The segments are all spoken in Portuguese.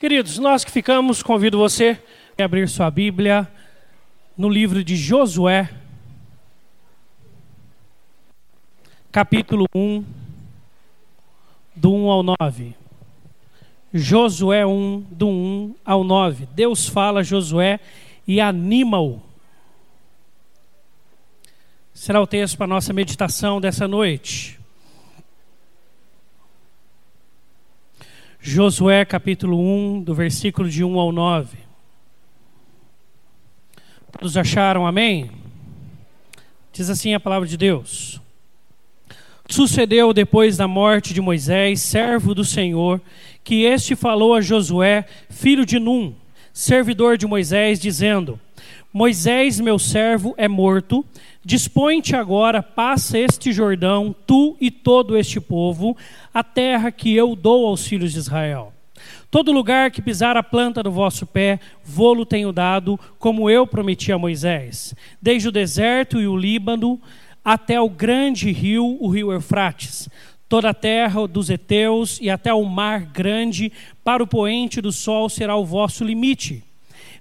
Queridos, nós que ficamos, convido você a abrir sua Bíblia no livro de Josué, capítulo 1, do 1 ao 9. Josué 1, do 1 ao 9. Deus fala a Josué e anima-o. Será o texto para a nossa meditação dessa noite. Josué capítulo 1, do versículo de 1 ao 9. Todos acharam amém? Diz assim a palavra de Deus. Sucedeu depois da morte de Moisés, servo do Senhor, que este falou a Josué, filho de Num, servidor de Moisés, dizendo: Moisés, meu servo, é morto. Dispõe-te agora, passa este Jordão, tu e todo este povo, a terra que eu dou aos filhos de Israel. Todo lugar que pisar a planta do vosso pé, vou-lo tenho dado, como eu prometi a Moisés. Desde o deserto e o Líbano, até o grande rio, o rio Eufrates, toda a terra dos heteus e até o mar grande, para o poente do sol será o vosso limite.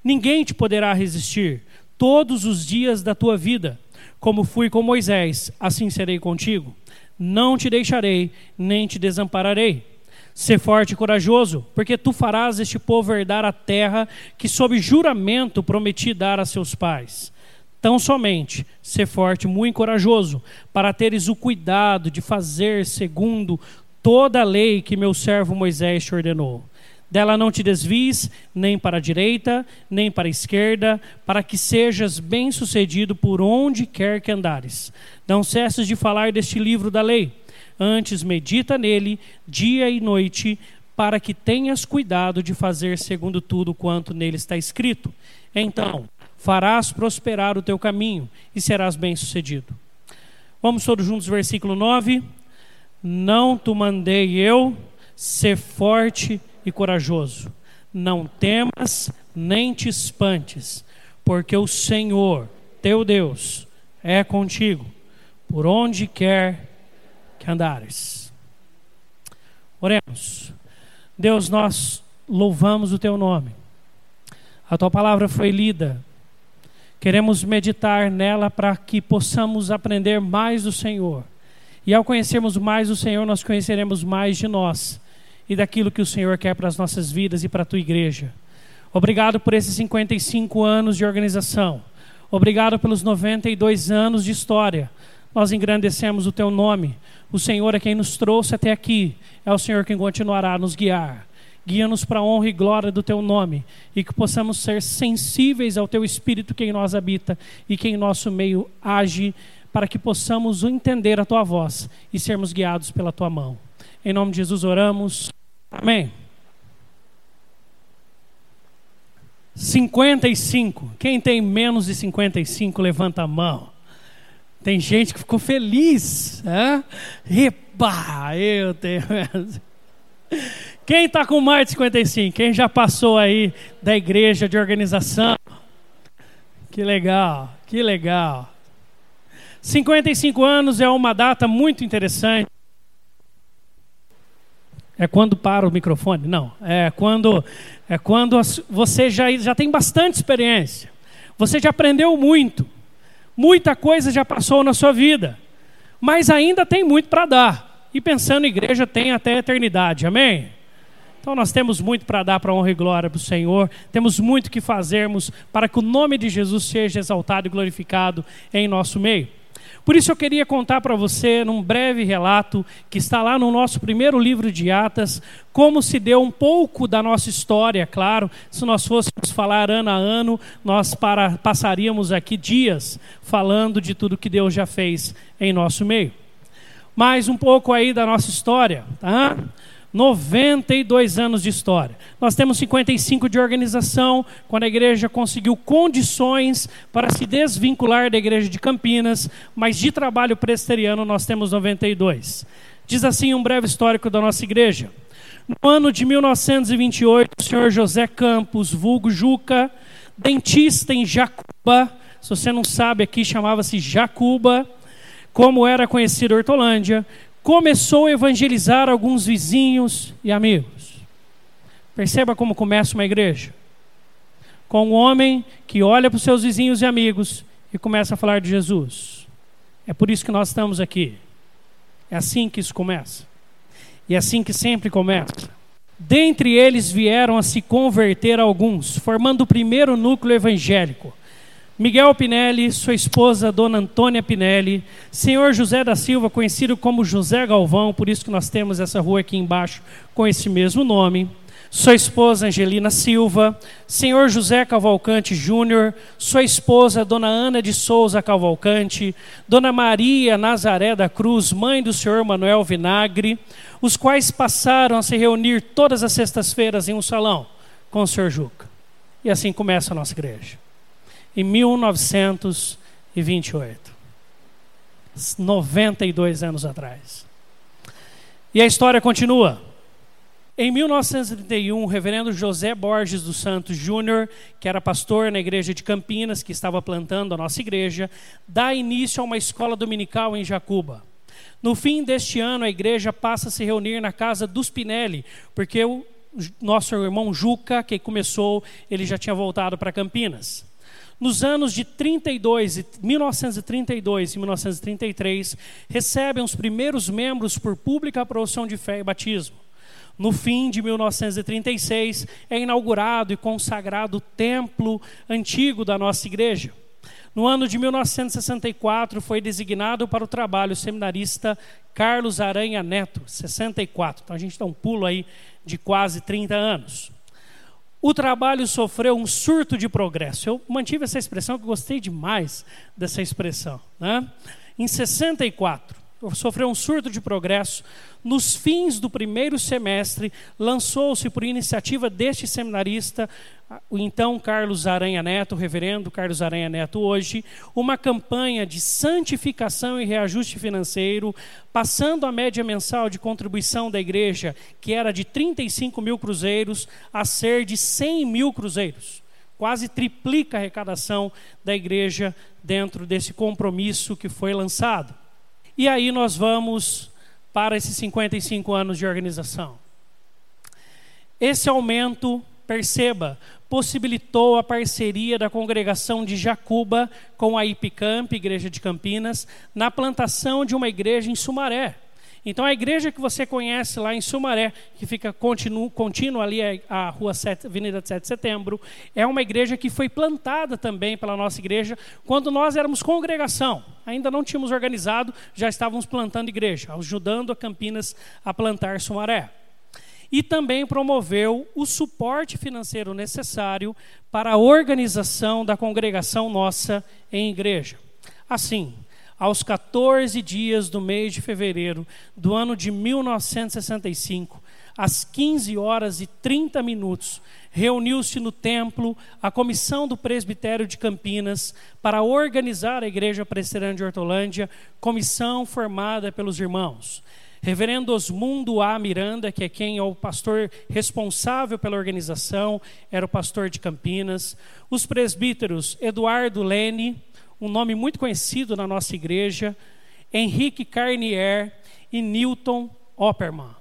Ninguém te poderá resistir todos os dias da tua vida. Como fui com Moisés, assim serei contigo. Não te deixarei, nem te desampararei. Sê forte e corajoso, porque tu farás este povo herdar a terra que, sob juramento, prometi dar a seus pais. Tão somente, sê forte, muito corajoso, para teres o cuidado de fazer segundo toda a lei que meu servo Moisés te ordenou. Dela não te desvies nem para a direita, nem para a esquerda, para que sejas bem-sucedido por onde quer que andares. Não cesses de falar deste livro da lei. Antes medita nele dia e noite, para que tenhas cuidado de fazer segundo tudo quanto nele está escrito. Então, farás prosperar o teu caminho e serás bem-sucedido. Vamos todos juntos, versículo 9. Não te mandei eu ser forte e corajoso. Não temas nem te espantes, porque o Senhor, teu Deus, é contigo, por onde quer que andares. Oremos. Deus, nós louvamos o teu nome. A tua palavra foi lida. Queremos meditar nela para que possamos aprender mais do Senhor. E ao conhecermos mais o Senhor, nós conheceremos mais de nós e daquilo que o Senhor quer para as nossas vidas e para a tua igreja. Obrigado por esses 55 anos de organização. Obrigado pelos 92 anos de história. Nós engrandecemos o teu nome. O Senhor é quem nos trouxe até aqui. É o Senhor quem continuará a nos guiar. Guia-nos para a honra e glória do teu nome e que possamos ser sensíveis ao teu espírito que em nós habita e que em nosso meio age, para que possamos entender a tua voz e sermos guiados pela tua mão. Em nome de Jesus oramos. Amém. 55. Quem tem menos de 55, levanta a mão. Tem gente que ficou feliz. Né? Epa, eu tenho. Quem está com mais de 55? Quem já passou aí da igreja de organização? Que legal, que legal. 55 anos é uma data muito interessante. É quando para o microfone? Não. É quando, é quando você já, já tem bastante experiência. Você já aprendeu muito. Muita coisa já passou na sua vida. Mas ainda tem muito para dar. E pensando igreja, tem até a eternidade. Amém? Então nós temos muito para dar para honra e glória para o Senhor. Temos muito que fazermos para que o nome de Jesus seja exaltado e glorificado em nosso meio. Por isso eu queria contar para você, num breve relato, que está lá no nosso primeiro livro de Atas, como se deu um pouco da nossa história, claro. Se nós fôssemos falar ano a ano, nós para, passaríamos aqui dias falando de tudo que Deus já fez em nosso meio. Mais um pouco aí da nossa história, tá? 92 anos de história. Nós temos 55 de organização, quando a igreja conseguiu condições para se desvincular da igreja de Campinas, mas de trabalho presteriano nós temos 92. Diz assim um breve histórico da nossa igreja. No ano de 1928, o senhor José Campos, vulgo Juca, dentista em Jacuba, se você não sabe aqui chamava-se Jacuba, como era conhecido Hortolândia, começou a evangelizar alguns vizinhos e amigos. Perceba como começa uma igreja. Com um homem que olha para os seus vizinhos e amigos e começa a falar de Jesus. É por isso que nós estamos aqui. É assim que isso começa. E é assim que sempre começa. Dentre eles vieram a se converter alguns, formando o primeiro núcleo evangélico. Miguel Pinelli, sua esposa Dona Antônia Pinelli, senhor José da Silva, conhecido como José Galvão, por isso que nós temos essa rua aqui embaixo com esse mesmo nome sua esposa Angelina Silva, senhor José Cavalcante Júnior, sua esposa Dona Ana de Souza Cavalcante, Dona Maria Nazaré da Cruz, mãe do senhor Manuel Vinagre, os quais passaram a se reunir todas as sextas-feiras em um salão com o senhor Juca. E assim começa a nossa igreja. Em 1928. 92 anos atrás. E a história continua. Em 1931, o reverendo José Borges dos Santos Júnior, que era pastor na igreja de Campinas, que estava plantando a nossa igreja, dá início a uma escola dominical em Jacuba. No fim deste ano, a igreja passa a se reunir na casa dos Pinelli, porque o nosso irmão Juca, que começou, ele já tinha voltado para Campinas. Nos anos de 32, 1932 e 1933, recebem os primeiros membros por pública profissão de fé e batismo. No fim de 1936, é inaugurado e consagrado o templo antigo da nossa igreja. No ano de 1964, foi designado para o trabalho o seminarista Carlos Aranha Neto, 64. Então a gente dá um pulo aí de quase 30 anos. O trabalho sofreu um surto de progresso. Eu mantive essa expressão, que gostei demais dessa expressão. Né? Em 64, sofreu um surto de progresso. Nos fins do primeiro semestre, lançou-se por iniciativa deste seminarista, o então Carlos Aranha Neto, o reverendo Carlos Aranha Neto, hoje, uma campanha de santificação e reajuste financeiro, passando a média mensal de contribuição da igreja, que era de 35 mil cruzeiros, a ser de 100 mil cruzeiros. Quase triplica a arrecadação da igreja dentro desse compromisso que foi lançado. E aí nós vamos para esses 55 anos de organização. Esse aumento, perceba, possibilitou a parceria da congregação de Jacuba com a Ipicamp, Igreja de Campinas, na plantação de uma igreja em Sumaré. Então a igreja que você conhece lá em Sumaré, que fica contínuo ali a, a rua 7, Avenida 7 de Setembro, é uma igreja que foi plantada também pela nossa igreja quando nós éramos congregação. Ainda não tínhamos organizado, já estávamos plantando igreja, ajudando a Campinas a plantar Sumaré. E também promoveu o suporte financeiro necessário para a organização da congregação nossa em igreja. Assim, aos 14 dias do mês de fevereiro do ano de 1965, às 15 horas e 30 minutos, reuniu-se no templo a comissão do presbitério de Campinas para organizar a igreja presbiteriana de Hortolândia, comissão formada pelos irmãos Reverendo Osmundo A. Miranda, que é quem é o pastor responsável pela organização, era o pastor de Campinas. Os presbíteros Eduardo Lene, um nome muito conhecido na nossa igreja, Henrique Carnier e Newton Opperman.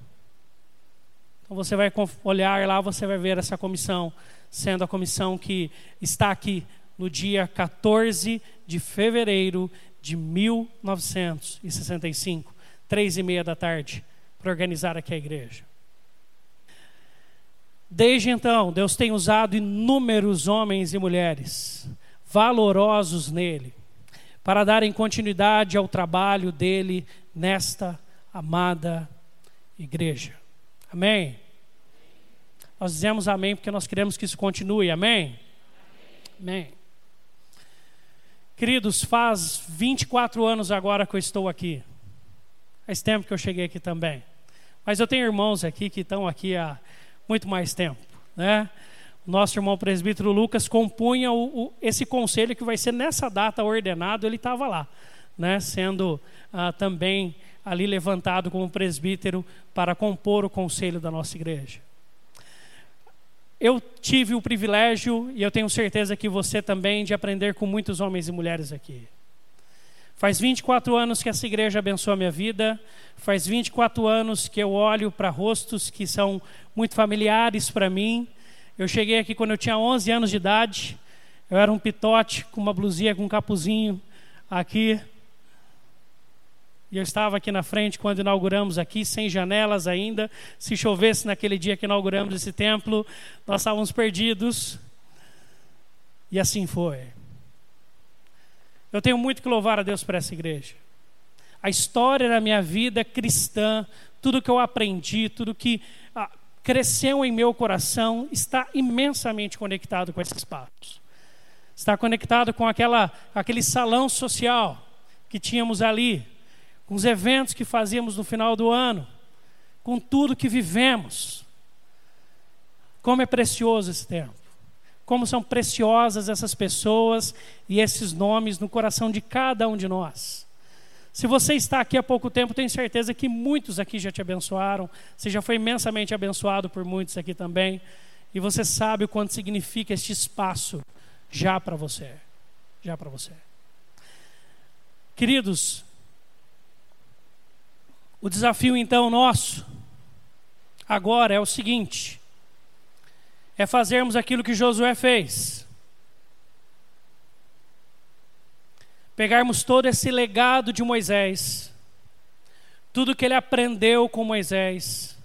Então você vai olhar lá, você vai ver essa comissão, sendo a comissão que está aqui no dia 14 de fevereiro de 1965, três e meia da tarde, para organizar aqui a igreja. Desde então, Deus tem usado inúmeros homens e mulheres valorosos nele, para darem continuidade ao trabalho dele nesta amada igreja. Amém? Nós dizemos amém porque nós queremos que isso continue, amém? Amém. Queridos, faz 24 anos agora que eu estou aqui. Faz tempo que eu cheguei aqui também. Mas eu tenho irmãos aqui que estão aqui há muito mais tempo, né? Nosso irmão presbítero Lucas compunha o, o, esse conselho que vai ser nessa data ordenado, ele estava lá, né, sendo ah, também ali levantado como presbítero para compor o conselho da nossa igreja. Eu tive o privilégio, e eu tenho certeza que você também, de aprender com muitos homens e mulheres aqui. Faz 24 anos que essa igreja abençoa a minha vida. Faz 24 anos que eu olho para rostos que são muito familiares para mim. Eu cheguei aqui quando eu tinha 11 anos de idade. Eu era um pitote com uma blusinha com um capuzinho aqui. E eu estava aqui na frente quando inauguramos aqui, sem janelas ainda. Se chovesse naquele dia que inauguramos esse templo, nós estávamos perdidos. E assim foi. Eu tenho muito que louvar a Deus por essa igreja. A história da minha vida cristã, tudo que eu aprendi, tudo que ah, cresceu em meu coração, está imensamente conectado com esses passos. Está conectado com aquela, aquele salão social que tínhamos ali, com os eventos que fazíamos no final do ano, com tudo que vivemos. Como é precioso esse tempo como são preciosas essas pessoas e esses nomes no coração de cada um de nós. Se você está aqui há pouco tempo, tenho certeza que muitos aqui já te abençoaram, você já foi imensamente abençoado por muitos aqui também, e você sabe o quanto significa este espaço já para você. Já para você. Queridos, o desafio então nosso agora é o seguinte: é fazermos aquilo que Josué fez. Pegarmos todo esse legado de Moisés, tudo que ele aprendeu com Moisés,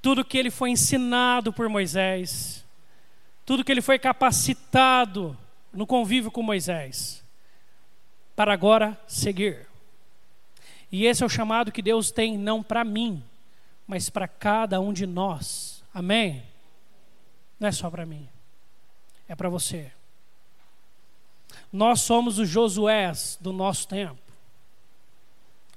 tudo que ele foi ensinado por Moisés, tudo que ele foi capacitado no convívio com Moisés, para agora seguir. E esse é o chamado que Deus tem não para mim, mas para cada um de nós. Amém? Não é só para mim, é para você. Nós somos os Josués do nosso tempo.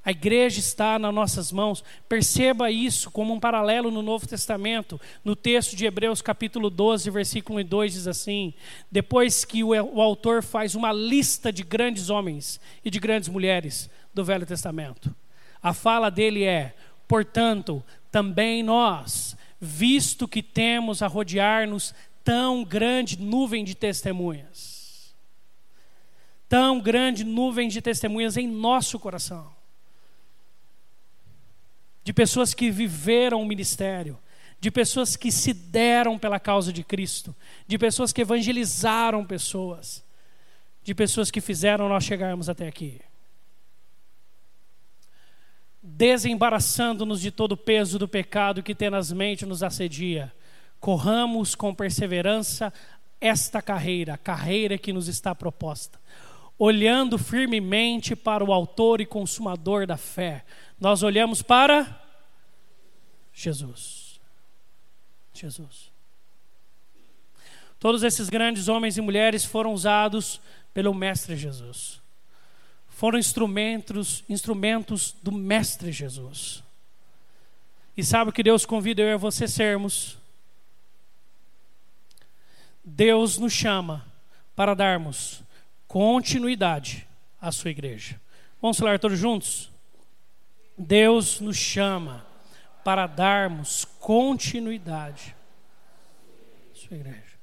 A igreja está nas nossas mãos. Perceba isso como um paralelo no Novo Testamento. No texto de Hebreus, capítulo 12, versículo 1 e 2, diz assim: Depois que o, autor faz uma lista de grandes homens e de grandes mulheres do Velho Testamento, a fala dele é: Portanto, também nós, visto que temos a rodear-nos tão grande nuvem de testemunhas. Tão grande nuvem de testemunhas em nosso coração. De pessoas que viveram o ministério, de pessoas que se deram pela causa de Cristo, de pessoas que evangelizaram pessoas, de pessoas que fizeram nós chegarmos até aqui desembaraçando-nos de todo o peso do pecado que tenazmente nos assedia. Corramos com perseverança esta carreira, a carreira que nos está proposta, olhando firmemente para o Autor e Consumador da fé. Nós olhamos para Jesus. Jesus. Todos esses grandes homens e mulheres foram usados pelo Mestre Jesus foram instrumentos, instrumentos do Mestre Jesus. E sabe o que Deus convida eu e você sermos? Deus nos chama para darmos continuidade à sua igreja. Vamos falar todos juntos? Deus nos chama para darmos continuidade à sua igreja.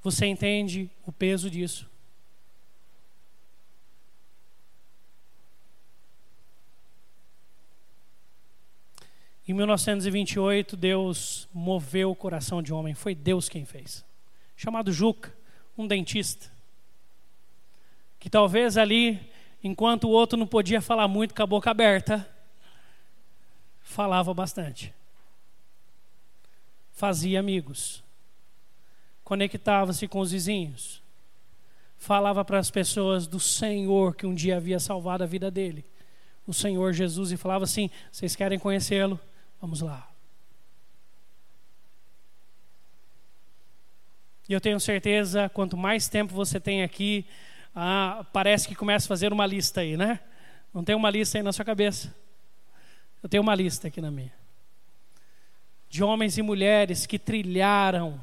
Você entende o peso disso? Em 1928, Deus moveu o coração de um homem, foi Deus quem fez. Chamado Juca, um dentista. Que talvez ali, enquanto o outro não podia falar muito com a boca aberta, falava bastante. Fazia amigos conectava-se com os vizinhos, falava para as pessoas do Senhor que um dia havia salvado a vida dele, o Senhor Jesus, e falava assim: vocês querem conhecê-lo? Vamos lá. E eu tenho certeza, quanto mais tempo você tem aqui, ah, parece que começa a fazer uma lista aí, né? Não tem uma lista aí na sua cabeça? Eu tenho uma lista aqui na minha. De homens e mulheres que trilharam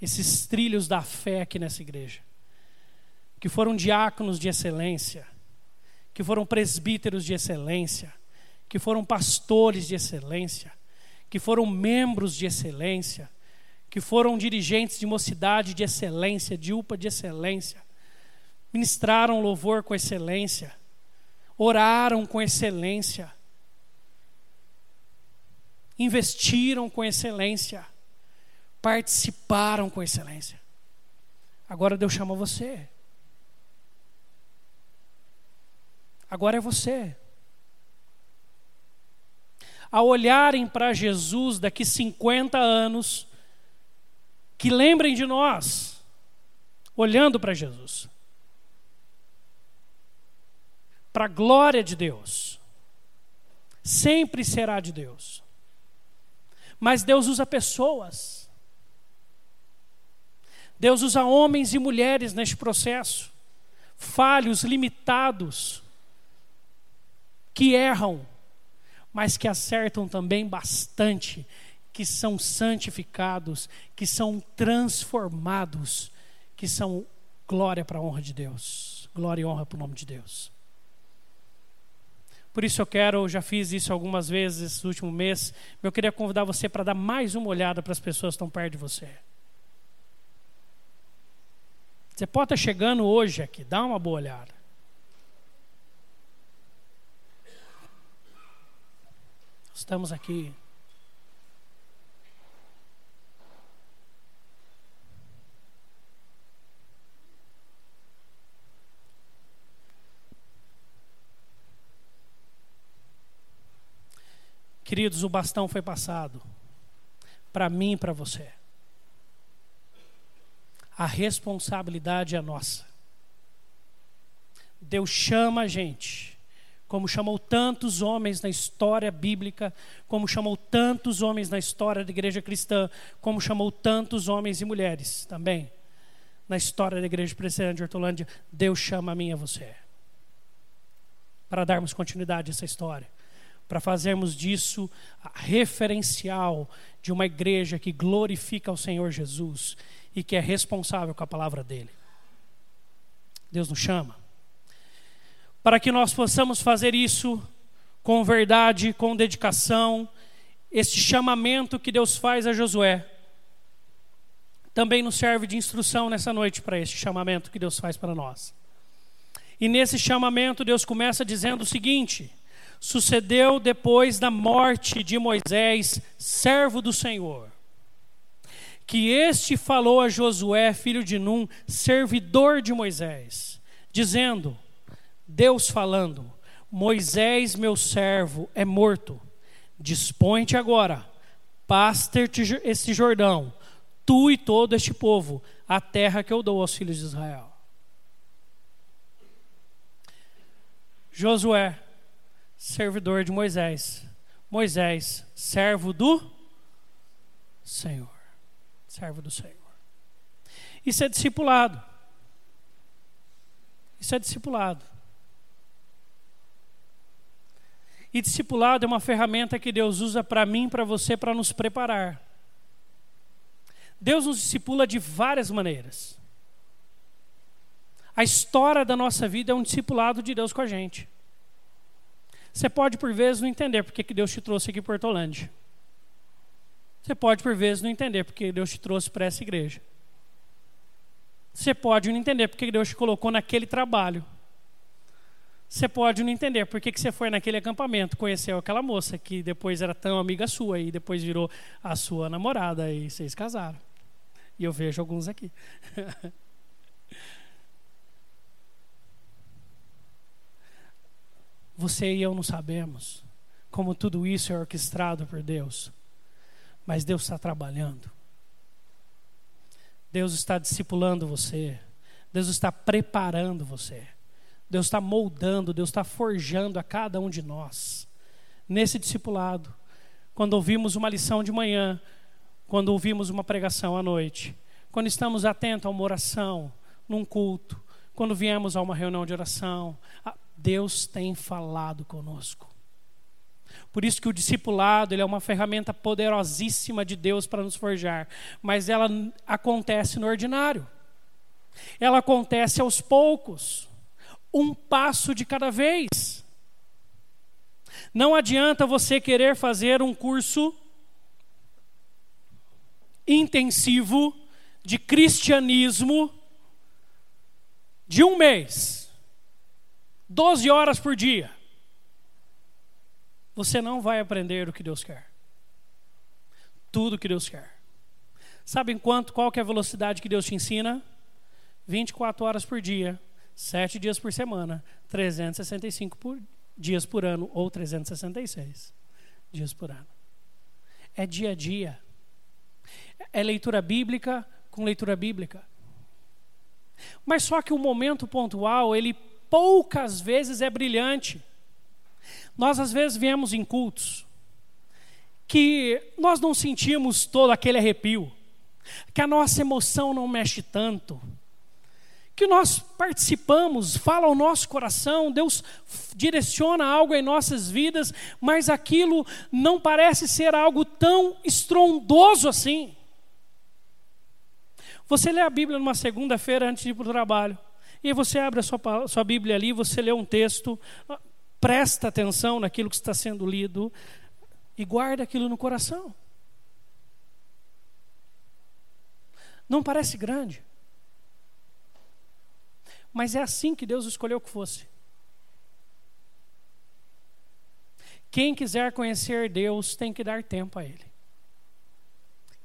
esses trilhos da fé aqui nessa igreja, que foram diáconos de excelência, que foram presbíteros de excelência, que foram pastores de excelência, que foram membros de excelência, que foram dirigentes de mocidade de excelência, de UPA de excelência, ministraram louvor com excelência, oraram com excelência, investiram com excelência, participaram com excelência. Agora Deus chama você. Agora é você. Ao olharem para Jesus daqui 50 anos, que lembrem de nós, olhando para Jesus. Para a glória de Deus. Sempre será de Deus. Mas Deus usa pessoas. Deus usa homens e mulheres neste processo, falhos, limitados, que erram, mas que acertam também bastante, que são santificados, que são transformados, que são glória para a honra de Deus, glória e honra para o nome de Deus. Por isso eu quero, eu já fiz isso algumas vezes esse último mês, eu queria convidar você para dar mais uma olhada para as pessoas que estão perto de você. Você pode estar chegando hoje aqui, dá uma boa olhada. Estamos aqui. Queridos, o bastão foi passado para mim e para você. A responsabilidade é nossa. Deus chama a gente como chamou tantos homens na história bíblica, como chamou tantos homens na história da igreja cristã, como chamou tantos homens e mulheres também na história da igreja presbiteriana de Hortolândia, Deus chama a mim e a você. Para darmos continuidade a essa história, para fazermos disso referencial de uma igreja que glorifica o Senhor Jesus e que é responsável com a palavra dele. Deus nos chama para que nós possamos fazer isso com verdade, com dedicação, este chamamento que Deus faz a Josué. Também nos serve de instrução nessa noite para este chamamento que Deus faz para nós. E nesse chamamento, Deus começa dizendo o seguinte: sucedeu depois da morte de Moisés, servo do Senhor, que este falou a Josué, filho de Num, servidor de Moisés, dizendo: Deus falando: Moisés, meu servo, é morto. Dispõe-te agora, pasta este Jordão, tu e todo este povo, a terra que eu dou aos filhos de Israel. Josué, servidor de Moisés. Moisés, servo do Senhor. Servo do Senhor. Isso é discipulado. Isso é discipulado. E discipulado é uma ferramenta que Deus usa para mim para você para nos preparar. Deus nos discipula de várias maneiras. A história da nossa vida é um discipulado de Deus com a gente. Você pode, por vezes, não entender porque que Deus te trouxe aqui para Hortolândia. Você pode, por vezes, não entender porque Deus te trouxe para essa igreja. Você pode não entender porque Deus te colocou naquele trabalho. Você pode não entender por que, que você foi naquele acampamento, conheceu aquela moça que depois era tão amiga sua e depois virou a sua namorada e vocês casaram. E eu vejo alguns aqui. Você e eu não sabemos como tudo isso é orquestrado por Deus, mas Deus está trabalhando. Deus está discipulando você. Deus está preparando você. Deus está moldando, Deus está forjando a cada um de nós. Nesse discipulado, quando ouvimos uma lição de manhã, quando ouvimos uma pregação à noite, quando estamos atentos a uma oração, num culto, quando viemos a uma reunião de oração, Deus tem falado conosco. Por isso que o discipulado ele é uma ferramenta poderosíssima de Deus para nos forjar, mas ela acontece no ordinário. Ela acontece aos poucos um passo de cada vez. Não adianta você querer fazer um curso intensivo de cristianismo de um mês, 12 horas por dia, você não vai aprender o que Deus quer. Tudo o que Deus quer. Sabem quanto, qual que é a velocidade que Deus te ensina? 24 horas por dia, 7 dias por semana, 365 por, dias por ano ou 366 dias por ano. É dia a dia. É leitura bíblica com leitura bíblica. Mas só que o momento pontual, ele poucas vezes é brilhante. Nós às vezes viemos em cultos que nós não sentimos todo aquele arrepio, que a nossa emoção não mexe tanto, que nós participamos, fala ao nosso coração, Deus direciona algo em nossas vidas, mas aquilo não parece ser algo tão estrondoso assim. Você lê a Bíblia numa segunda-feira antes de ir para o trabalho. E você abre a sua, sua Bíblia ali, você lê um texto, presta atenção naquilo que está sendo lido e guarda aquilo no coração. Não parece grande. Mas é assim que Deus escolheu que fosse. Quem quiser conhecer Deus tem que dar tempo a Ele.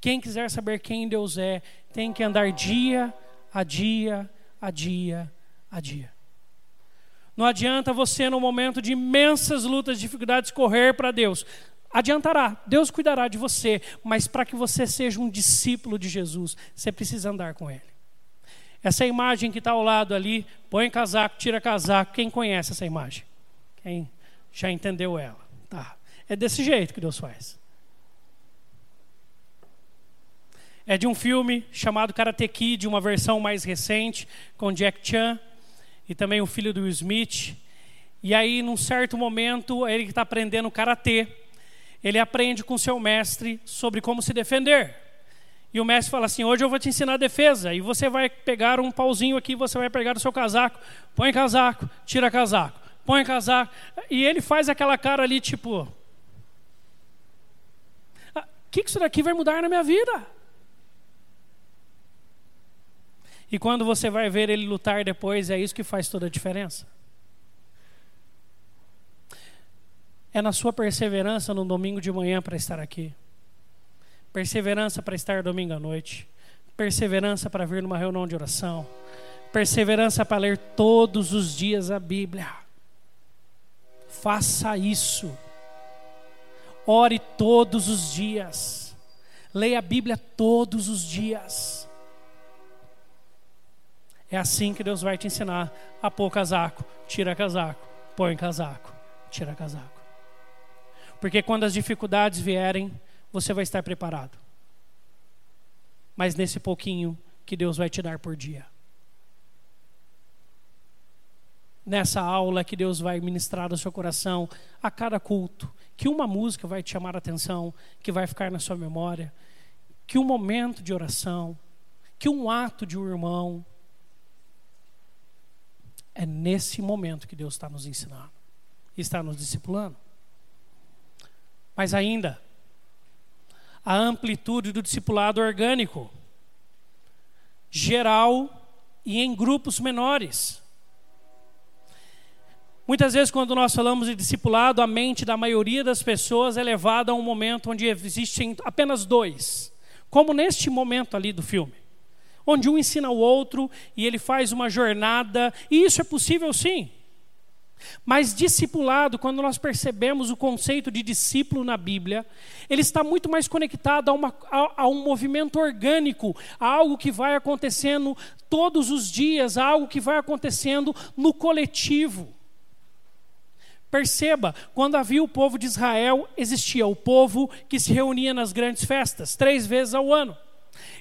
Quem quiser saber quem Deus é, tem que andar dia a dia, a dia, a dia. Não adianta você, no momento de imensas lutas, dificuldades, correr para Deus. Adiantará, Deus cuidará de você, mas para que você seja um discípulo de Jesus, você precisa andar com Ele. Essa imagem que está ao lado ali, põe casaco, tira casaco. Quem conhece essa imagem? Quem já entendeu ela? Tá. É desse jeito que Deus faz. É de um filme chamado Karate Kid, uma versão mais recente, com Jack Chan e também o filho do Will Smith. E aí, num certo momento, ele que está aprendendo karatê, ele aprende com seu mestre sobre como se defender. E o mestre fala assim: Hoje eu vou te ensinar a defesa. E você vai pegar um pauzinho aqui, você vai pegar o seu casaco, põe casaco, tira casaco, põe casaco. E ele faz aquela cara ali, tipo: O ah, que, que isso daqui vai mudar na minha vida? E quando você vai ver ele lutar depois, é isso que faz toda a diferença. É na sua perseverança no domingo de manhã para estar aqui. Perseverança para estar domingo à noite. Perseverança para vir numa reunião de oração. Perseverança para ler todos os dias a Bíblia. Faça isso. Ore todos os dias. Leia a Bíblia todos os dias. É assim que Deus vai te ensinar a pôr casaco, tira casaco, põe casaco, tira casaco. Porque quando as dificuldades vierem, você vai estar preparado. Mas nesse pouquinho que Deus vai te dar por dia. Nessa aula que Deus vai ministrar no seu coração a cada culto, que uma música vai te chamar a atenção, que vai ficar na sua memória, que um momento de oração, que um ato de um irmão, é nesse momento que Deus está nos ensinando, está nos discipulando. Mas ainda, a amplitude do discipulado orgânico, geral e em grupos menores. Muitas vezes, quando nós falamos de discipulado, a mente da maioria das pessoas é levada a um momento onde existem apenas dois, como neste momento ali do filme onde um ensina o outro e ele faz uma jornada, e isso é possível sim. Mas discipulado, quando nós percebemos o conceito de discípulo na Bíblia, ele está muito mais conectado a, uma, a, a, um movimento orgânico, a algo que vai acontecendo todos os dias, a algo que vai acontecendo no coletivo. Perceba, quando havia o povo de Israel, existia o povo que se reunia nas grandes festas, três vezes ao ano.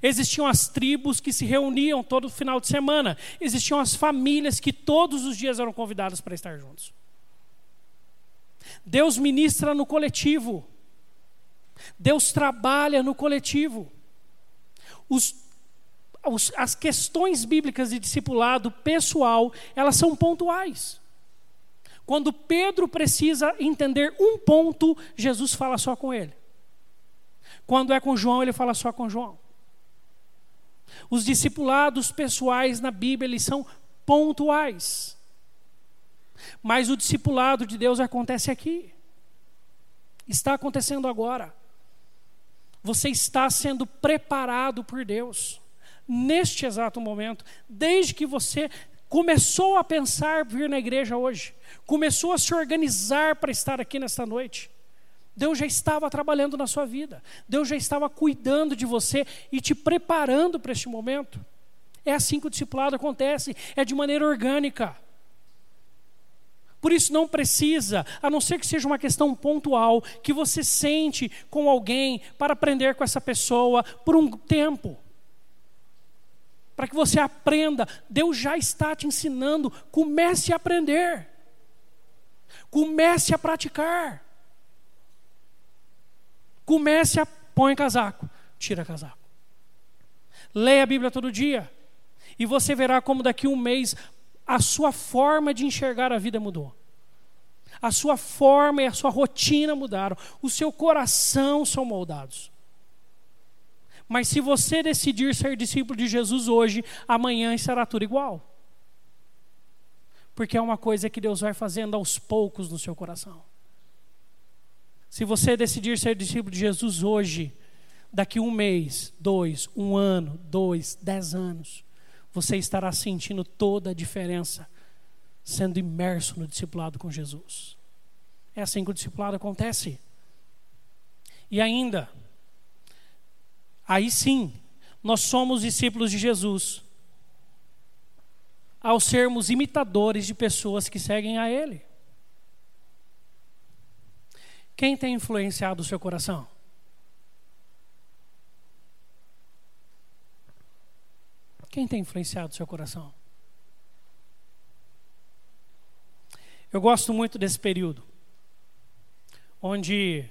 Existiam as tribos que se reuniam todo final de semana. Existiam as famílias que todos os dias eram convidadas para estar juntos. Deus ministra no coletivo. Deus trabalha no coletivo. Os, os, as questões bíblicas de discipulado pessoal, elas são pontuais. Quando Pedro precisa entender um ponto, Jesus fala só com ele. Quando é com João, ele fala só com João. Os discipulados pessoais na Bíblia, eles são pontuais. Mas o discipulado de Deus acontece aqui. Está acontecendo agora. Você está sendo preparado por Deus neste exato momento, desde que você começou a pensar vir na igreja hoje, começou a se organizar para estar aqui nesta noite. Deus já estava trabalhando na sua vida, Deus já estava cuidando de você e te preparando para este momento. É assim que o discipulado acontece, é de maneira orgânica. Por isso não precisa, a não ser que seja uma questão pontual, que você sente com alguém para aprender com essa pessoa por um tempo. Para que você aprenda, Deus já está te ensinando, comece a aprender. Comece a praticar. Comece a põe casaco, tira casaco. Leia a Bíblia todo dia. E você verá como daqui a um mês a sua forma de enxergar a vida mudou. A sua forma e a sua rotina mudaram. O seu coração são moldados. Mas se você decidir ser discípulo de Jesus hoje, amanhã será tudo igual. Porque é uma coisa que Deus vai fazendo aos poucos no seu coração. Se você decidir ser discípulo de Jesus hoje, daqui um mês, dois, um ano, dois, dez anos, você estará sentindo toda a diferença sendo imerso no discipulado com Jesus. É assim que o discipulado acontece. E ainda, aí sim, nós somos discípulos de Jesus, ao sermos imitadores de pessoas que seguem a Ele. Quem tem influenciado o seu coração? Quem tem influenciado o seu coração? Eu gosto muito desse período, onde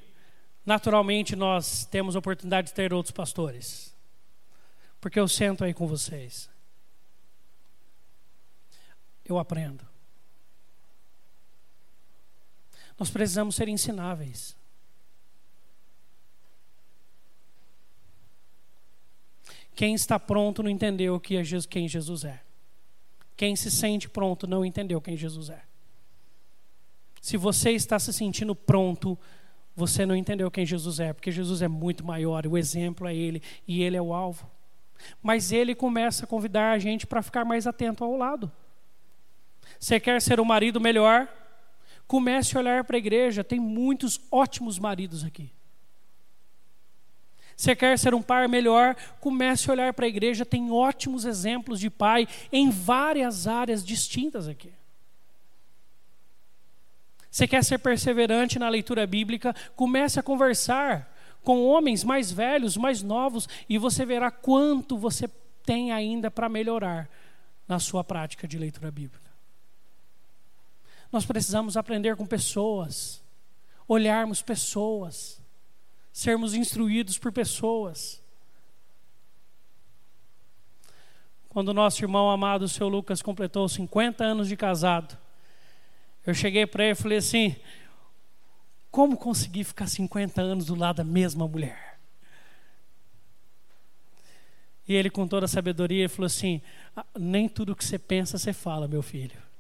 naturalmente nós temos a oportunidade de ter outros pastores, porque eu sento aí com vocês, eu aprendo. Nós precisamos ser ensináveis. Quem está pronto não entendeu que é quem Jesus é. Quem se sente pronto não entendeu quem Jesus é. Se você está se sentindo pronto, você não entendeu quem Jesus é, porque Jesus é muito maior, o exemplo é Ele e Ele é o alvo. Mas Ele começa a convidar a gente para ficar mais atento ao lado. Você quer ser um marido melhor? Comece a olhar para a igreja, tem muitos ótimos maridos aqui. Você quer ser um pai melhor? Comece a olhar para a igreja, tem ótimos exemplos de pai em várias áreas distintas aqui. Você quer ser perseverante na leitura bíblica? Comece a conversar com homens mais velhos, mais novos, e você verá quanto você tem ainda para melhorar na sua prática de leitura bíblica. Nós precisamos aprender com pessoas, olharmos pessoas sermos instruídos por pessoas. Quando nosso irmão amado, o seu Lucas, completou 50 anos de casado, eu cheguei para ele e falei assim: como conseguir ficar 50 anos do lado da mesma mulher? E ele, com toda a sabedoria, falou assim: ah, nem tudo que você pensa você fala, meu filho.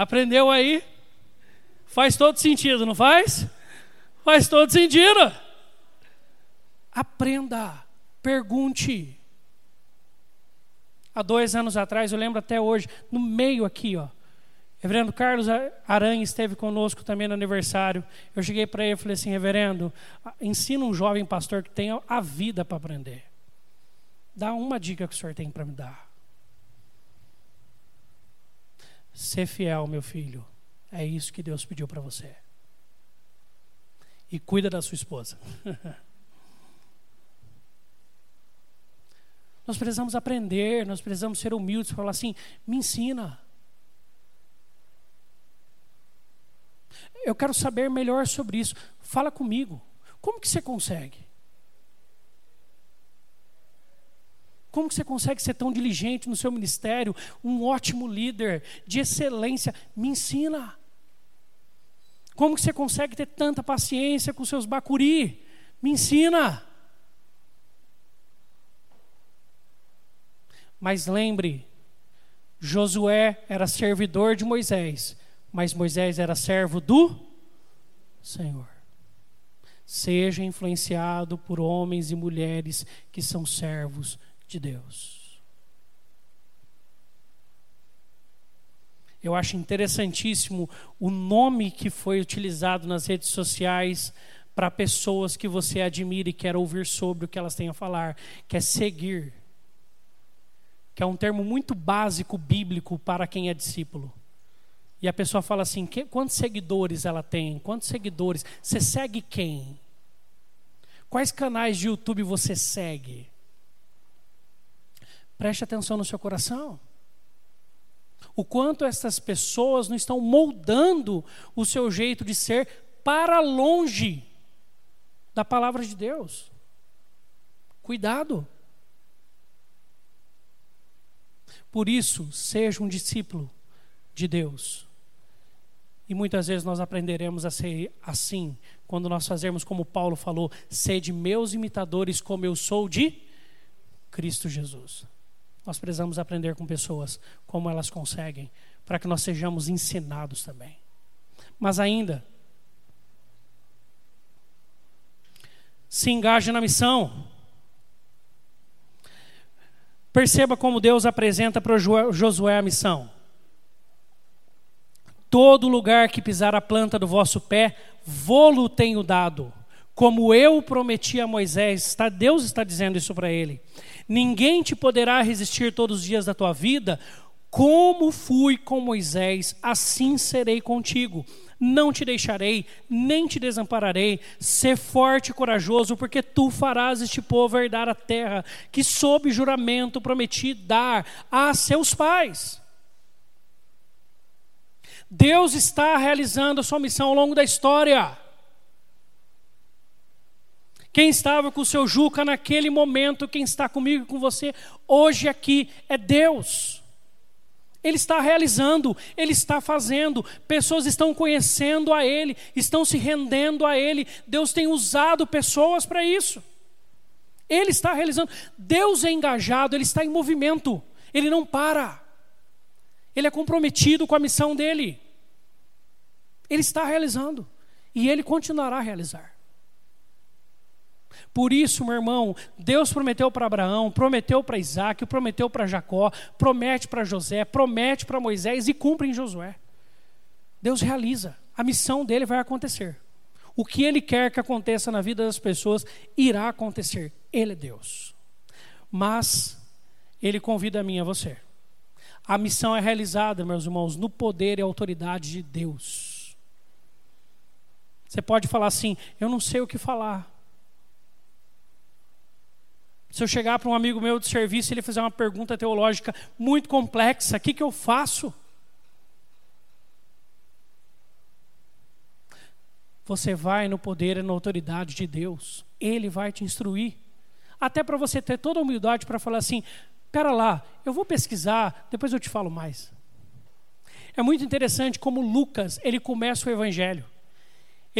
Aprendeu aí? Faz todo sentido, não faz? Faz todo sentido. Aprenda, pergunte. Há dois anos atrás, eu lembro até hoje, no meio aqui, ó. Reverendo Carlos Aranha esteve conosco também no aniversário. Eu cheguei para ele e falei assim: Reverendo, ensina um jovem pastor que tem a vida para aprender. Dá uma dica que o senhor tem para me dar. Ser fiel, meu filho. É isso que Deus pediu para você. E cuida da sua esposa. nós precisamos aprender, nós precisamos ser humildes, falar assim: me ensina. Eu quero saber melhor sobre isso. Fala comigo. Como que você consegue? Como que você consegue ser tão diligente no seu ministério, um ótimo líder, de excelência? Me ensina. Como que você consegue ter tanta paciência com seus bacuri? Me ensina. Mas lembre, Josué era servidor de Moisés, mas Moisés era servo do Senhor. Seja influenciado por homens e mulheres que são servos de Deus. Eu acho interessantíssimo o nome que foi utilizado nas redes sociais para pessoas que você admira e quer ouvir sobre o que elas têm a falar, que é seguir. Que é um termo muito básico bíblico para quem é discípulo. E a pessoa fala assim: que, quantos seguidores ela tem? Quantos seguidores? Você segue quem? Quais canais de YouTube você segue? Preste atenção no seu coração. O quanto essas pessoas não estão moldando o seu jeito de ser para longe da palavra de Deus. Cuidado. Por isso, seja um discípulo de Deus. E muitas vezes nós aprenderemos a ser assim, quando nós fazermos como Paulo falou: sede meus imitadores, como eu sou de Cristo Jesus. Nós precisamos aprender com pessoas como elas conseguem, para que nós sejamos ensinados também. Mas ainda, se engaje na missão. Perceba como Deus apresenta para Josué a missão. Todo lugar que pisar a planta do vosso pé, vô-lo tenho dado, como eu prometi a Moisés. Está, Deus está dizendo isso para ele. Ninguém te poderá resistir todos os dias da tua vida. Como fui com Moisés, assim serei contigo. Não te deixarei, nem te desampararei. Ser forte e corajoso, porque tu farás este povo herdar a terra que, sob juramento, prometi dar a seus pais. Deus está realizando a sua missão ao longo da história. Quem estava com o seu Juca naquele momento, quem está comigo e com você hoje aqui é Deus. Ele está realizando, ele está fazendo, pessoas estão conhecendo a Ele, estão se rendendo a Ele. Deus tem usado pessoas para isso. Ele está realizando. Deus é engajado, ele está em movimento, ele não para. Ele é comprometido com a missão dele. Ele está realizando. E ele continuará a realizar. Por isso, meu irmão, Deus prometeu para Abraão, prometeu para Isaac, prometeu para Jacó, promete para José, promete para Moisés e cumpre em Josué. Deus realiza. A missão dele vai acontecer. O que ele quer que aconteça na vida das pessoas irá acontecer. Ele é Deus. Mas ele convida a mim e a você. A missão é realizada, meus irmãos, no poder e autoridade de Deus. Você pode falar assim: eu não sei o que falar. Se eu chegar para um amigo meu de serviço e ele fizer uma pergunta teológica muito complexa, o que, que eu faço? Você vai no poder e na autoridade de Deus. Ele vai te instruir. Até para você ter toda a humildade para falar assim: Pera lá, eu vou pesquisar, depois eu te falo mais. É muito interessante como Lucas, ele começa o evangelho.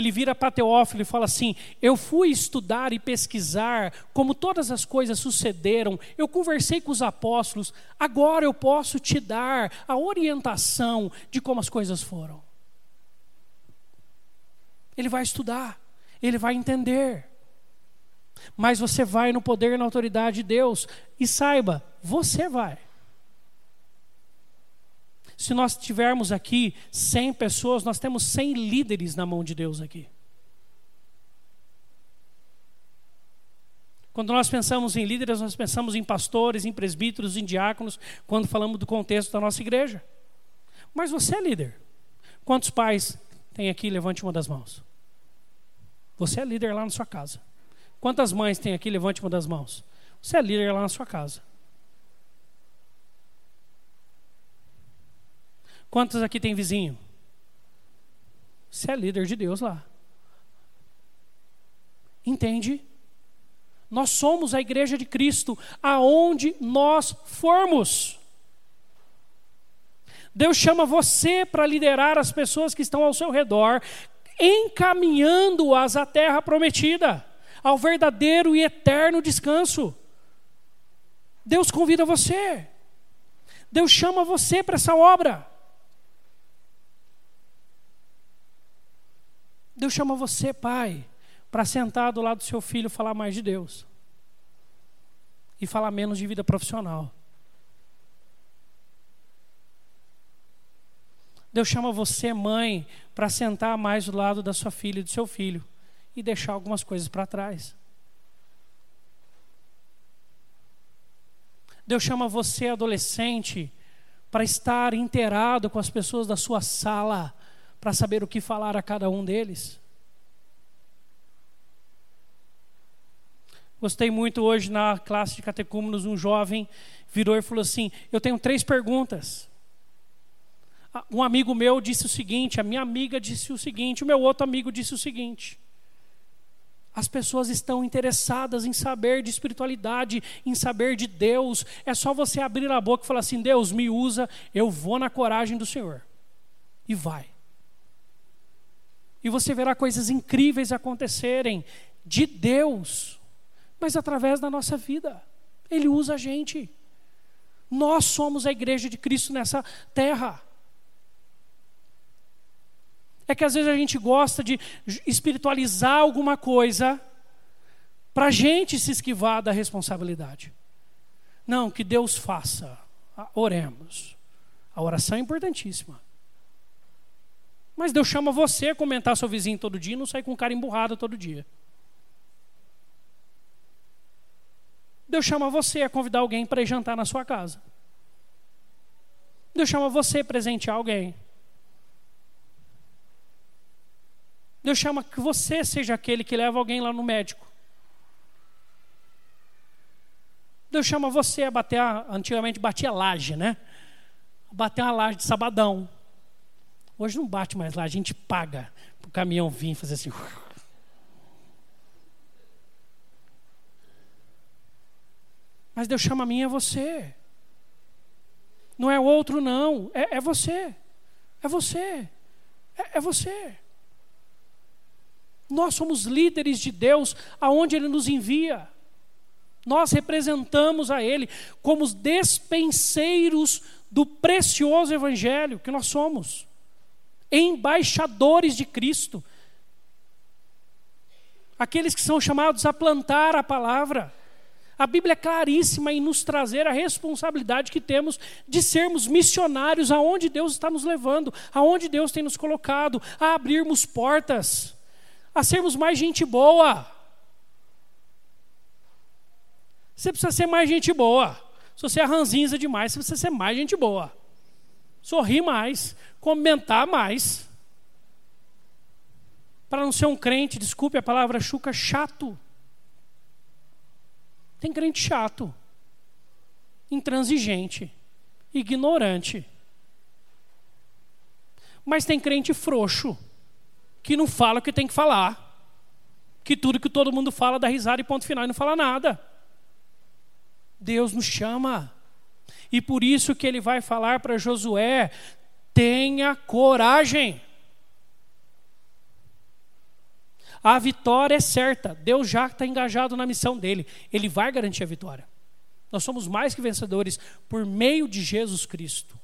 Ele vira para Teófilo e fala assim: Eu fui estudar e pesquisar como todas as coisas sucederam, eu conversei com os apóstolos, agora eu posso te dar a orientação de como as coisas foram. Ele vai estudar, ele vai entender. Mas você vai no poder e na autoridade de Deus. E saiba, você vai. Se nós tivermos aqui 100 pessoas, nós temos 100 líderes na mão de Deus aqui. Quando nós pensamos em líderes, nós pensamos em pastores, em presbíteros, em diáconos, quando falamos do contexto da nossa igreja. Mas você é líder. Quantos pais tem aqui? Levante uma das mãos. Você é líder lá na sua casa. Quantas mães tem aqui? Levante uma das mãos. Você é líder lá na sua casa. Quantos aqui tem vizinho? Você é líder de Deus lá. Entende? Nós somos a igreja de Cristo aonde nós formos. Deus chama você para liderar as pessoas que estão ao seu redor, encaminhando-as à terra prometida ao verdadeiro e eterno descanso. Deus convida você. Deus chama você para essa obra. Deus chama você, pai, para sentar do lado do seu filho falar mais de Deus. E falar menos de vida profissional. Deus chama você, mãe, para sentar mais do lado da sua filha e do seu filho e deixar algumas coisas para trás. Deus chama você, adolescente, para estar inteirado com as pessoas da sua sala, para saber o que falar a cada um deles. Gostei muito hoje na classe de catecúmenos, um jovem virou e falou assim: Eu tenho três perguntas. Um amigo meu disse o seguinte, a minha amiga disse o seguinte, o meu outro amigo disse o seguinte. As pessoas estão interessadas em saber de espiritualidade, em saber de Deus. É só você abrir a boca e falar assim: Deus, me usa, eu vou na coragem do Senhor. E vai. E você verá coisas incríveis acontecerem de Deus, mas através da nossa vida. Ele usa a gente. Nós somos a igreja de Cristo nessa terra. É que às vezes a gente gosta de espiritualizar alguma coisa para a gente se esquivar da responsabilidade. Não, que Deus faça. Ah, oremos. A oração é importantíssima. Mas Deus chama você a comentar seu vizinho todo dia e não sair com cara emburrado todo dia. Deus chama você a convidar alguém para jantar na sua casa. Deus chama você a presentear alguém. Deus chama que você seja aquele que leva alguém lá no médico. Deus chama você a bater, a, antigamente batia laje, né? Bater uma laje de sabadão. Hoje não bate mais lá, a gente paga para o caminhão vir fazer assim. Mas Deus chama a mim é você. Não é outro, não. É, é você. É você. É, é você. Nós somos líderes de Deus aonde Ele nos envia. Nós representamos a Ele como os despenseiros do precioso Evangelho que nós somos, embaixadores de Cristo, aqueles que são chamados a plantar a palavra. A Bíblia é claríssima em nos trazer a responsabilidade que temos de sermos missionários aonde Deus está nos levando, aonde Deus tem nos colocado, a abrirmos portas a sermos mais gente boa. Você precisa ser mais gente boa. Se você é ranzinza demais, você precisa ser mais gente boa. Sorrir mais, comentar mais. Para não ser um crente, desculpe a palavra chuca, chato. Tem crente chato, intransigente, ignorante. Mas tem crente frouxo que não fala o que tem que falar. Que tudo que todo mundo fala dá risada e ponto final e não fala nada. Deus nos chama. E por isso que ele vai falar para Josué: tenha coragem. A vitória é certa. Deus já está engajado na missão dele. Ele vai garantir a vitória. Nós somos mais que vencedores por meio de Jesus Cristo.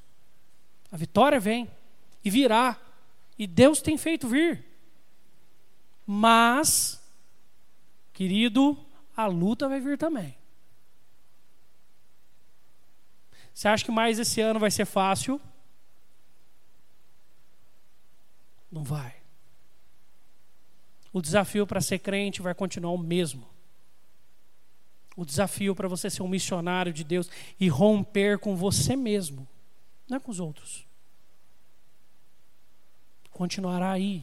A vitória vem e virá. E Deus tem feito vir. Mas, querido, a luta vai vir também. Você acha que mais esse ano vai ser fácil? Não vai. O desafio para ser crente vai continuar o mesmo. O desafio para você ser um missionário de Deus e romper com você mesmo, não é com os outros. Continuará aí.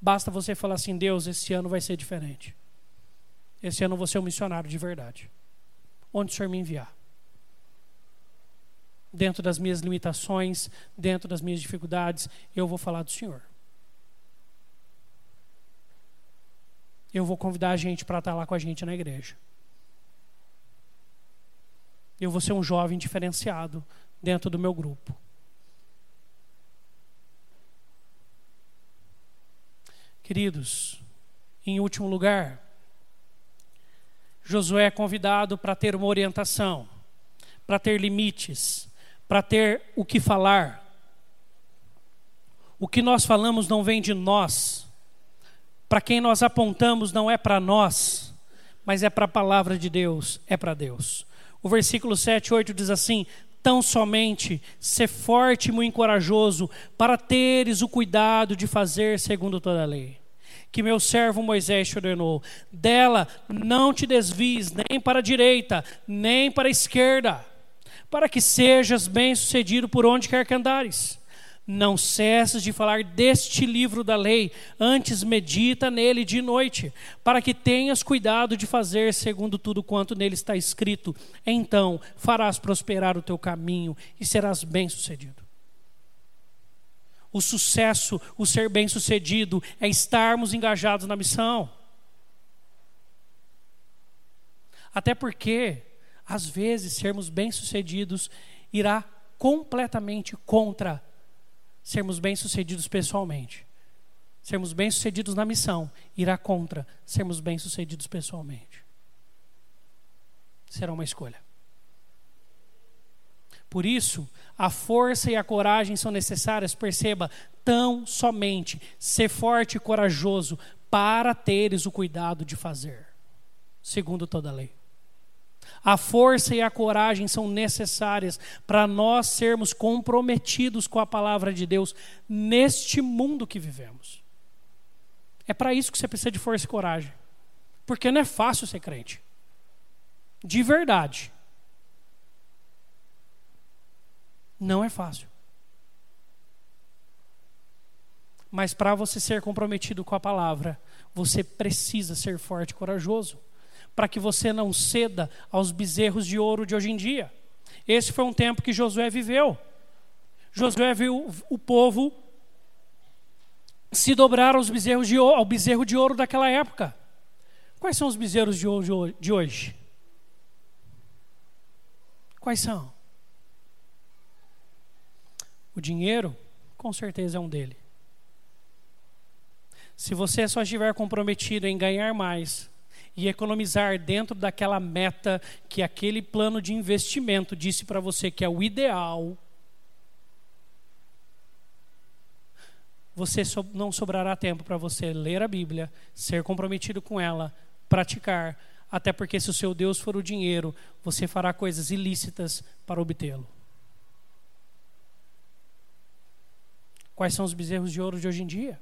Basta você falar assim: Deus, esse ano vai ser diferente. Esse ano eu vou ser um missionário de verdade. Onde o Senhor me enviar? Dentro das minhas limitações, dentro das minhas dificuldades, eu vou falar do Senhor. Eu vou convidar a gente para estar lá com a gente na igreja. Eu vou ser um jovem diferenciado dentro do meu grupo. Queridos, em último lugar, Josué é convidado para ter uma orientação, para ter limites, para ter o que falar. O que nós falamos não vem de nós. Para quem nós apontamos não é para nós, mas é para a palavra de Deus, é para Deus. O versículo 7 e 8 diz assim: Tão somente ser forte e muito corajoso, para teres o cuidado de fazer segundo toda a lei que meu servo Moisés te ordenou. Dela não te desvies nem para a direita, nem para a esquerda, para que sejas bem-sucedido por onde quer que andares. Não cesses de falar deste livro da lei, antes medita nele de noite, para que tenhas cuidado de fazer segundo tudo quanto nele está escrito. Então farás prosperar o teu caminho e serás bem-sucedido. O sucesso, o ser bem-sucedido, é estarmos engajados na missão. Até porque, às vezes, sermos bem-sucedidos irá completamente contra sermos bem-sucedidos pessoalmente. Sermos bem-sucedidos na missão irá contra sermos bem-sucedidos pessoalmente. Será uma escolha. Por isso, a força e a coragem são necessárias, perceba, tão somente ser forte e corajoso para teres o cuidado de fazer, segundo toda a lei. A força e a coragem são necessárias para nós sermos comprometidos com a palavra de Deus neste mundo que vivemos. É para isso que você precisa de força e coragem. Porque não é fácil ser crente. De verdade. Não é fácil. Mas para você ser comprometido com a palavra, você precisa ser forte e corajoso, para que você não ceda aos bezerros de ouro de hoje em dia. Esse foi um tempo que Josué viveu. Josué viu o povo se dobrar aos bezerros de ao bezerro de ouro daquela época. Quais são os bezerros de ouro de hoje? Quais são? O dinheiro, com certeza, é um dele. Se você só estiver comprometido em ganhar mais e economizar dentro daquela meta que aquele plano de investimento disse para você que é o ideal, você não sobrará tempo para você ler a Bíblia, ser comprometido com ela, praticar, até porque se o seu Deus for o dinheiro, você fará coisas ilícitas para obtê-lo. Quais são os bezerros de ouro de hoje em dia?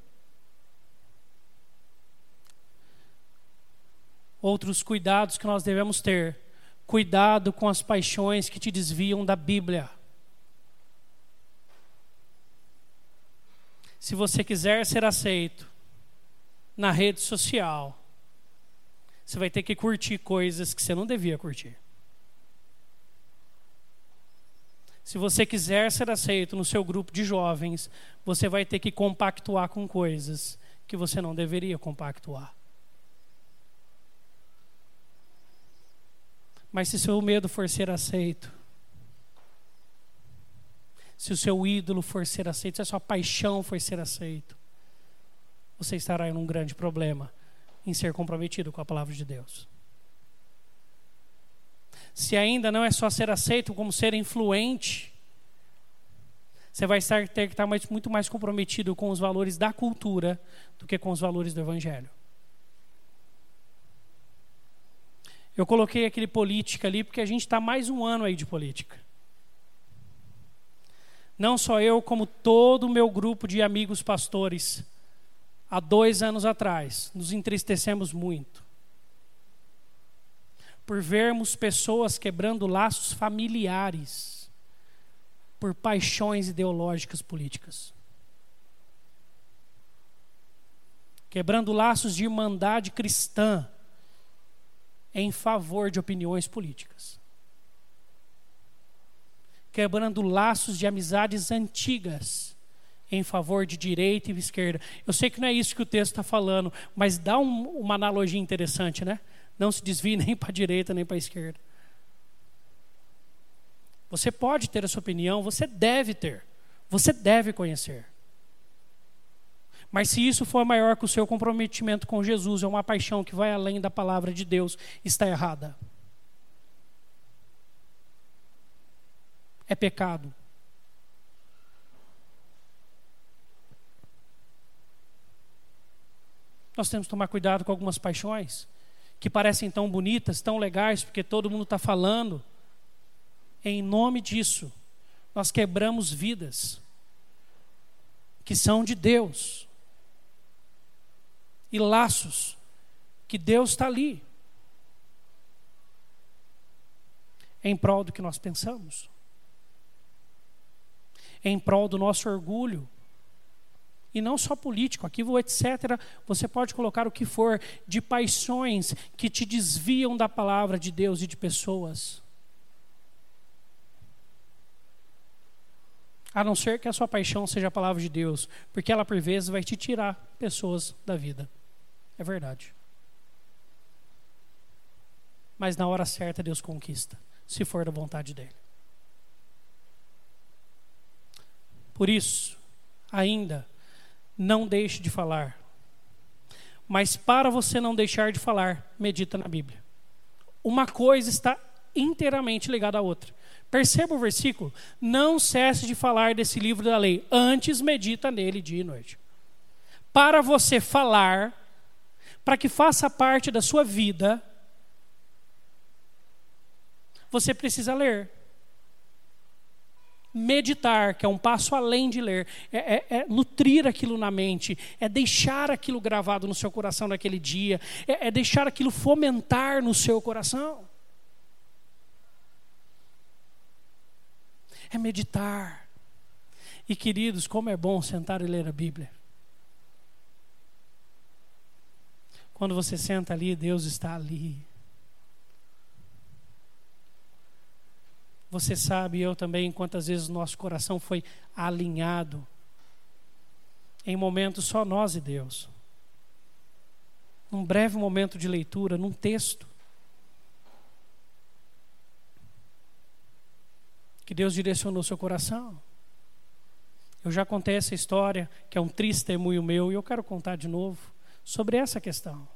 Outros cuidados que nós devemos ter. Cuidado com as paixões que te desviam da Bíblia. Se você quiser ser aceito na rede social, você vai ter que curtir coisas que você não devia curtir. Se você quiser ser aceito no seu grupo de jovens, você vai ter que compactuar com coisas que você não deveria compactuar. Mas se seu medo for ser aceito, se o seu ídolo for ser aceito, se a sua paixão for ser aceito, você estará em um grande problema em ser comprometido com a palavra de Deus se ainda não é só ser aceito, como ser influente, você vai estar, ter que estar muito mais comprometido com os valores da cultura do que com os valores do Evangelho. Eu coloquei aquele política ali porque a gente está mais um ano aí de política. Não só eu, como todo o meu grupo de amigos pastores, há dois anos atrás, nos entristecemos muito por vermos pessoas quebrando laços familiares por paixões ideológicas políticas. Quebrando laços de irmandade cristã em favor de opiniões políticas. Quebrando laços de amizades antigas em favor de direita e esquerda. Eu sei que não é isso que o texto está falando, mas dá um, uma analogia interessante, né? Não se desvie nem para a direita nem para a esquerda. Você pode ter a sua opinião, você deve ter, você deve conhecer. Mas se isso for maior que o seu comprometimento com Jesus, é uma paixão que vai além da palavra de Deus, está errada. É pecado. Nós temos que tomar cuidado com algumas paixões que parecem tão bonitas, tão legais, porque todo mundo está falando. Em nome disso, nós quebramos vidas que são de Deus e laços que Deus está ali em prol do que nós pensamos, em prol do nosso orgulho. E não só político, aqui vou etc. Você pode colocar o que for de paixões que te desviam da palavra de Deus e de pessoas. A não ser que a sua paixão seja a palavra de Deus, porque ela por vezes vai te tirar pessoas da vida. É verdade. Mas na hora certa Deus conquista, se for da vontade dele. Por isso, ainda, não deixe de falar. Mas para você não deixar de falar, medita na Bíblia. Uma coisa está inteiramente ligada à outra. Perceba o versículo: não cesse de falar desse livro da lei, antes medita nele dia e noite. Para você falar, para que faça parte da sua vida, você precisa ler. Meditar, que é um passo além de ler, é, é, é, nutrir aquilo na mente, é deixar aquilo gravado no seu coração naquele dia, é, é deixar aquilo fomentar no seu coração. É meditar. E queridos, como é bom sentar e ler a Bíblia. Quando você senta ali, Deus está ali. Você sabe, eu também, quantas vezes nosso coração foi alinhado em momentos só nós e Deus. Num breve momento de leitura, num texto. Que Deus direcionou seu coração. Eu já contei essa história, que é um triste testemunho meu, e eu quero contar de novo sobre essa questão.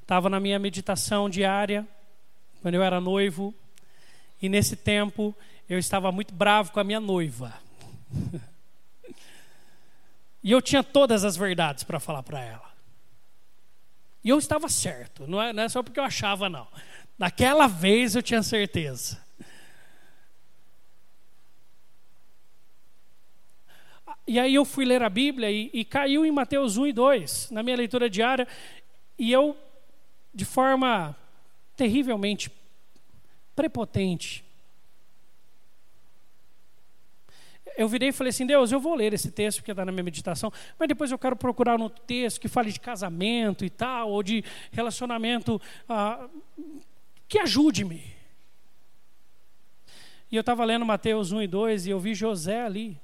Estava na minha meditação diária, quando eu era noivo, e nesse tempo eu estava muito bravo com a minha noiva. e eu tinha todas as verdades para falar para ela. E eu estava certo, não é, não é só porque eu achava, não. Naquela vez eu tinha certeza. E aí eu fui ler a Bíblia e, e, caiu em Mateus 1 e 2, na minha leitura diária, e eu, de forma terrivelmente prepotente, eu virei e falei assim: Deus, eu vou ler esse texto porque está na minha meditação, mas depois eu quero procurar um texto que fale de casamento e tal, ou de relacionamento ah, que ajude-me. E eu estava lendo Mateus 1 e 2 e eu vi José ali.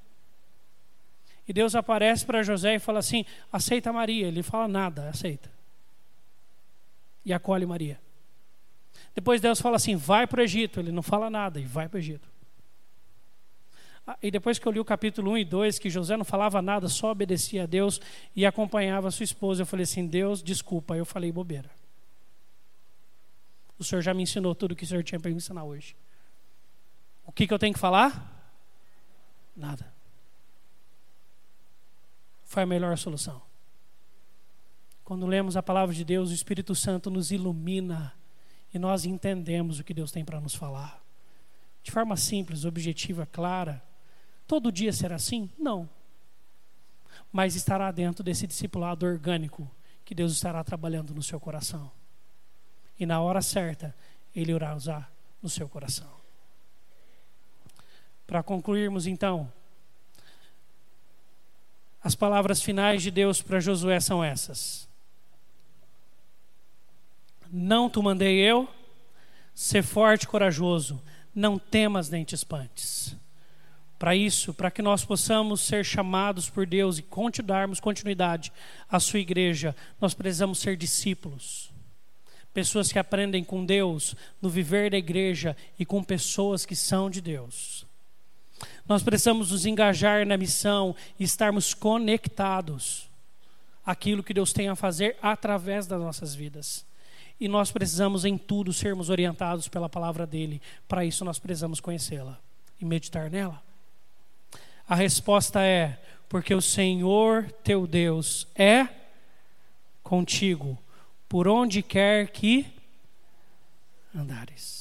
E Deus aparece para José e fala assim: aceita Maria. Ele fala nada, aceita. E acolhe Maria. Depois Deus fala assim: vai para o Egito. Ele não fala nada e vai para o Egito. Ah, e depois que eu li o capítulo 1 e 2, que José não falava nada, só obedecia a Deus e acompanhava sua esposa, eu falei assim: Deus, desculpa, eu falei bobeira. O Senhor já me ensinou tudo o que o Senhor tinha para me ensinar hoje. O que, que eu tenho que falar? Nada foi a melhor solução. Quando lemos a palavra de Deus, o Espírito Santo nos ilumina e nós entendemos o que Deus tem para nos falar. De forma simples, objetiva, clara. Todo dia será assim? Não. Mas estará dentro desse discipulado orgânico que Deus estará trabalhando no seu coração. E na hora certa, Ele irá usar no seu coração. Para concluirmos, então, as palavras finais de Deus para Josué são essas: Não te mandei eu, ser forte e corajoso, não temas nem te espantes. Para isso, para que nós possamos ser chamados por Deus e darmos continuidade à sua igreja, nós precisamos ser discípulos. Pessoas que aprendem com Deus no viver da igreja e com pessoas que são de Deus. Nós precisamos nos engajar na missão e estarmos conectados àquilo que Deus tem a fazer através das nossas vidas. E nós precisamos em tudo sermos orientados pela palavra dele. Para isso nós precisamos conhecê-la e meditar nela. A resposta é: porque o Senhor teu Deus é contigo por onde quer que andares.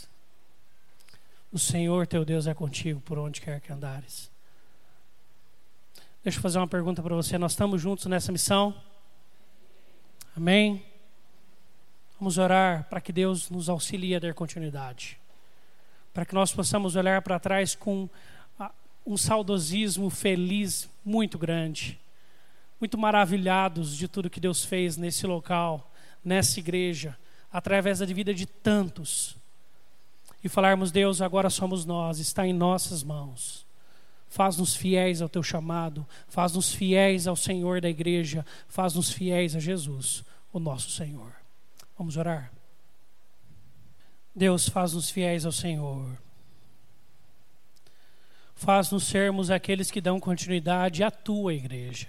O Senhor teu Deus é contigo por onde quer que andares. Deixa eu fazer uma pergunta para você. Nós estamos juntos nessa missão? Amém? Vamos orar para que Deus nos auxilie a dar continuidade. Para que nós possamos olhar para trás com ah, um saudosismo feliz muito grande. Muito maravilhados de tudo que Deus fez nesse local, nessa igreja, através da vida de tantos e falarmos: Deus, agora somos nós, está em nossas mãos. Faz-nos fiéis ao teu chamado, faz-nos fiéis ao Senhor da igreja, faz-nos fiéis a Jesus, o nosso Senhor. Vamos orar? Deus, faz-nos fiéis ao Senhor. Faz-nos sermos aqueles que dão continuidade à tua igreja.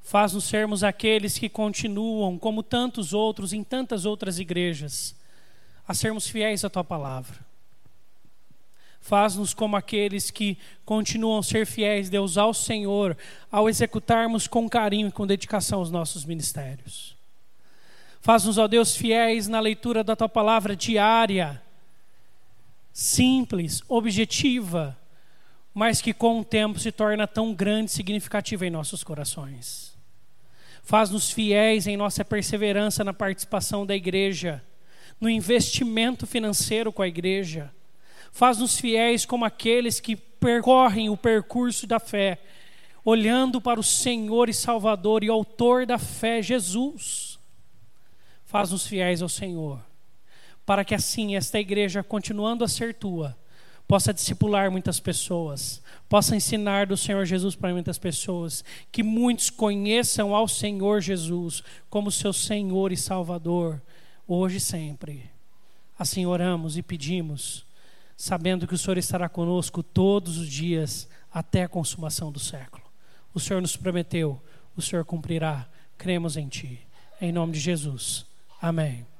Faz-nos sermos aqueles que continuam, como tantos outros, em tantas outras igrejas a sermos fiéis à tua palavra. Faz-nos como aqueles que continuam a ser fiéis, Deus, ao Senhor, ao executarmos com carinho e com dedicação os nossos ministérios. Faz-nos, ó Deus, fiéis na leitura da tua palavra diária, simples, objetiva, mas que com o tempo se torna tão grande e significativa em nossos corações. Faz-nos fiéis em nossa perseverança na participação da igreja no investimento financeiro com a igreja. Faz-nos fiéis como aqueles que percorrem o percurso da fé, olhando para o Senhor e Salvador e Autor da fé, Jesus. Faz-nos fiéis ao Senhor, para que assim esta igreja, continuando a ser tua, possa discipular muitas pessoas, possa ensinar do Senhor Jesus para muitas pessoas, que muitos conheçam ao Senhor Jesus como seu Senhor e Salvador, hoje e sempre. Assim oramos e pedimos, sabendo que o Senhor estará conosco todos os dias até a consumação do século. O Senhor nos prometeu, o Senhor cumprirá. Cremos em Ti. Em nome de Jesus. Amém.